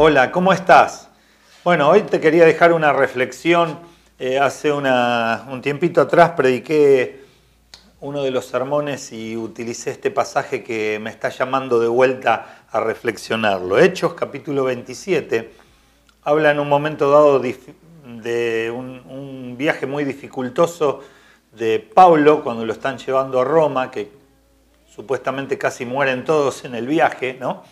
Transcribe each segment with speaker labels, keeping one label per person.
Speaker 1: Hola, ¿cómo estás? Bueno, hoy te quería dejar una reflexión. Eh, hace un tiempito atrás prediqué uno de los sermones y utilicé este pasaje que me está llamando de vuelta a reflexionarlo. Hechos capítulo 27 habla en un momento dado de un, un viaje muy dificultoso de Pablo cuando lo están llevando a Roma, que supuestamente casi mueren todos en el viaje, ¿no?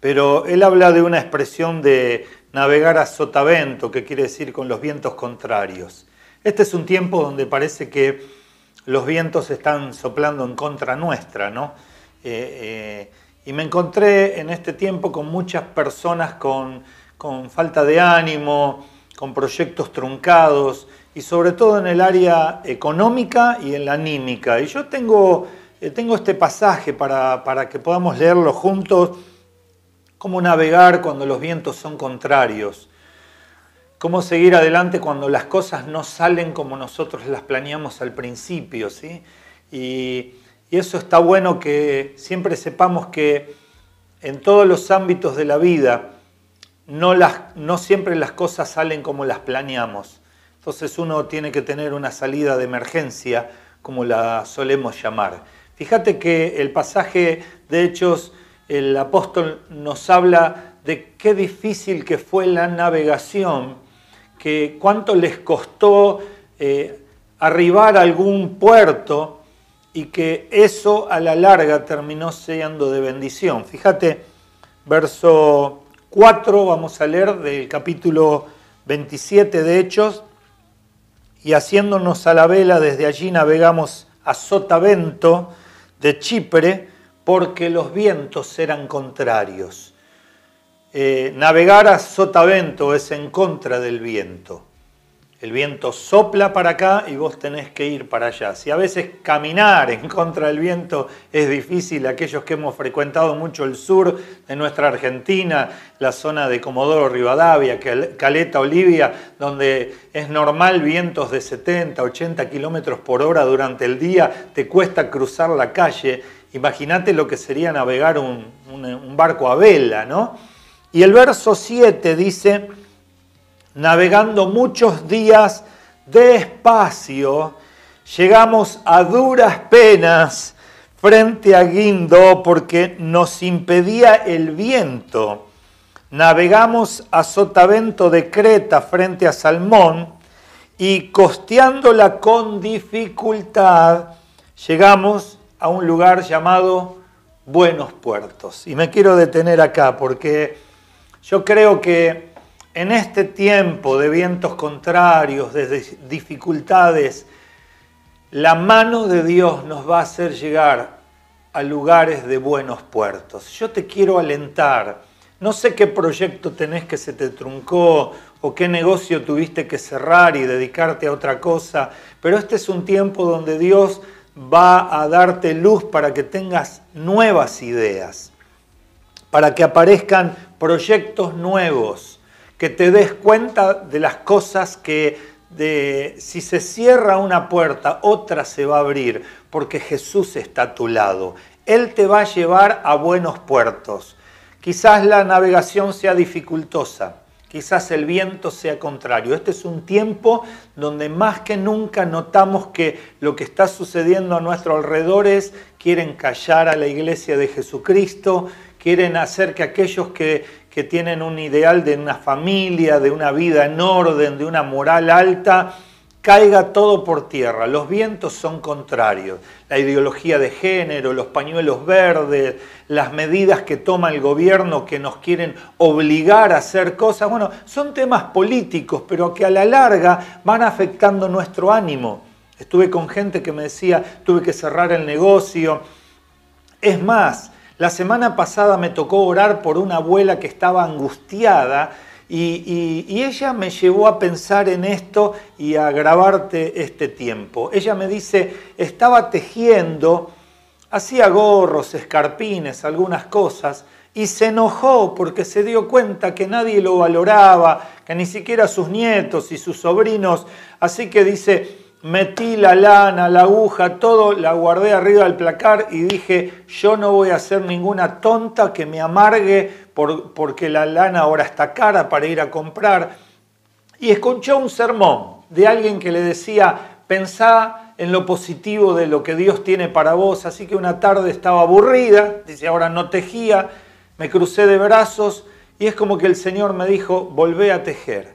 Speaker 1: Pero él habla de una expresión de navegar a sotavento, que quiere decir con los vientos contrarios. Este es un tiempo donde parece que los vientos están soplando en contra nuestra, ¿no? Eh, eh, y me encontré en este tiempo con muchas personas con, falta de ánimo, con proyectos truncados y sobre todo en el área económica y en la anímica. Y yo tengo, eh, tengo este pasaje para, para que podamos leerlo juntos cómo navegar cuando los vientos son contrarios, cómo seguir adelante cuando las cosas no salen como nosotros las planeamos al principio, ¿sí? Y, eso está bueno que siempre sepamos que en todos los ámbitos de la vida no, las, no siempre las cosas salen como las planeamos. Entonces uno tiene que tener una salida de emergencia, como la solemos llamar. Fíjate que el pasaje de Hechos el apóstol nos habla de qué difícil que fue la navegación, que cuánto les costó eh, arribar a algún puerto y que eso a la larga terminó siendo de bendición. Fíjate, verso 4, vamos a leer del capítulo 27 de Hechos, y haciéndonos a la vela desde allí navegamos a Sotavento de Chipre, porque los vientos eran contrarios. Eh, navegar a sotavento es en contra del viento. El viento sopla para acá y vos tenés que ir para allá. Si a veces caminar en contra del viento es difícil, aquellos que hemos frecuentado mucho el sur de nuestra Argentina, la zona de Comodoro Rivadavia, Caleta Olivia, donde es normal vientos de 70, 80 kilómetros por hora durante el día, te cuesta cruzar la calle Imagínate lo que sería navegar un, barco a vela, ¿no? Y el verso 7 dice, navegando muchos días despacio, llegamos a duras penas frente a Guindo porque nos impedía el viento. Navegamos a Sotavento de Creta frente a Salmón y costeándola con dificultad, llegamos a un lugar llamado Buenos Puertos. Y me quiero detener acá porque yo creo que en este tiempo de vientos contrarios, de dificultades, la mano de Dios nos va a hacer llegar a lugares de buenos puertos. Yo te quiero alentar. No sé qué proyecto tenés que se te truncó o qué negocio tuviste que cerrar y dedicarte a otra cosa, pero este es un tiempo donde Dios va a darte luz para que tengas nuevas ideas, para que aparezcan proyectos nuevos, que te des cuenta de las cosas que de, si se cierra una puerta, otra se va a abrir, porque Jesús está a tu lado. Él te va a llevar a buenos puertos. Quizás la navegación sea dificultosa, quizás el viento sea contrario. Este es un tiempo donde más que nunca notamos que lo que está sucediendo a nuestro alrededor es quieren callar a la iglesia de Jesucristo, quieren hacer que aquellos que, que tienen un ideal de una familia, de una vida en orden, de una moral alta, caiga todo por tierra. Los vientos son contrarios. La ideología de género, los pañuelos verdes, las medidas que toma el gobierno que nos quieren obligar a hacer cosas, bueno, son temas políticos, pero que a la larga van afectando nuestro ánimo. Estuve con gente que me decía, tuve que cerrar el negocio. Es más, La semana pasada me tocó orar por una abuela que estaba angustiada y, ella me llevó a pensar en esto y a grabarte este tiempo. Ella me dice, estaba tejiendo, hacía gorros, escarpines, algunas cosas, y se enojó porque se dio cuenta que nadie lo valoraba, que ni siquiera sus nietos y sus sobrinos. Así que dice, metí la lana, la aguja, todo, la guardé arriba del placar y dije, yo no voy a ser ninguna tonta que me amargue porque la lana ahora está cara para ir a comprar. Y escuchó un sermón de alguien que le decía, pensá en lo positivo de lo que Dios tiene para vos. Así que una tarde estaba aburrida, dice, ahora no tejía, me crucé de brazos y es como que el Señor me dijo, volvé a tejer.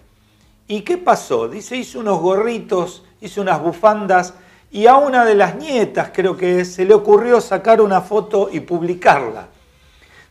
Speaker 1: ¿Y qué pasó? Dice, hice unos gorritos hice unas bufandas y a una de las nietas, creo que se le ocurrió sacar una foto y publicarla.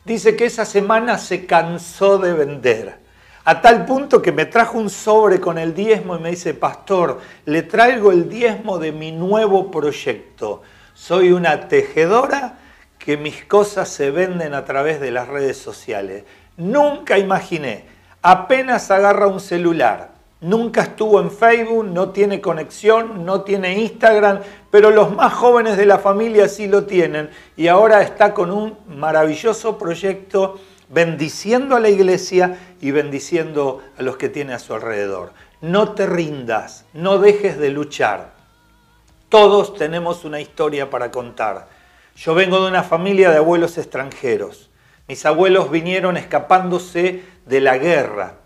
Speaker 1: Dice que esa semana se cansó de vender, a tal punto que me trajo un sobre con el diezmo y me dice, pastor, le traigo el diezmo de mi nuevo proyecto. Soy una tejedora que mis cosas se venden a través de las redes sociales. Nunca imaginé, apenas agarra un celular, nunca estuvo en Facebook, no tiene conexión, no tiene Instagram, pero los más jóvenes de la familia sí lo tienen y ahora está con un maravilloso proyecto bendiciendo a la iglesia y bendiciendo a los que tiene a su alrededor. No te rindas, no dejes de luchar. Todos tenemos una historia para contar. Yo vengo de una familia de abuelos extranjeros. Mis abuelos vinieron escapándose de la guerra,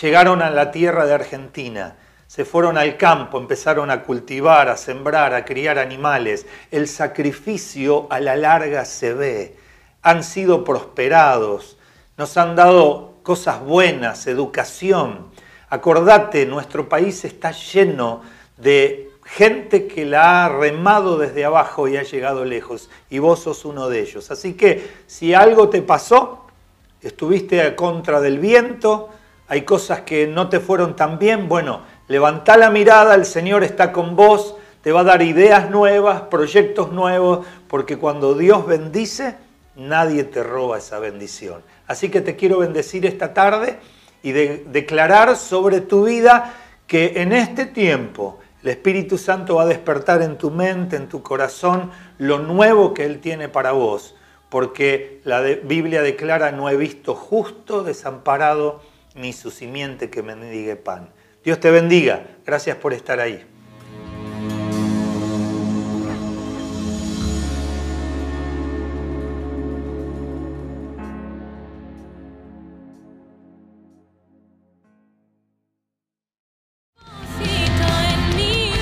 Speaker 1: Llegaron a la tierra de Argentina, se fueron al campo, empezaron a cultivar, a sembrar, a criar animales. El sacrificio a la larga se ve. Han sido prosperados, nos han dado cosas buenas, educación. Acordate, nuestro país está lleno de gente que la ha remado desde abajo y ha llegado lejos, y vos sos uno de ellos. Así que si algo te pasó, estuviste a contra del viento, hay cosas que no te fueron tan bien, bueno, levanta la mirada, el Señor está con vos, te va a dar ideas nuevas, proyectos nuevos, porque cuando Dios bendice, nadie te roba esa bendición. Así que te quiero bendecir esta tarde y declarar sobre tu vida que en este tiempo el Espíritu Santo va a despertar en tu mente, en tu corazón, lo nuevo que Él tiene para vos, porque la Biblia declara, no he visto justo desamparado ni su simiente que mendigue pan. Dios te bendiga. Gracias por estar ahí.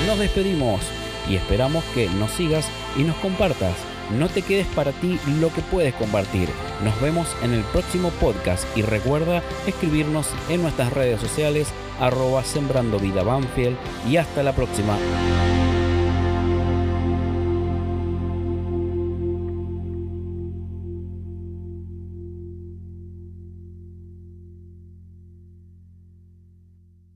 Speaker 2: Nos despedimos y esperamos que nos sigas y nos compartas no te quedes para ti lo que puedes compartir. Nos vemos en el próximo podcast y recuerda escribirnos en nuestras redes sociales arroba sembrando vida y hasta la próxima.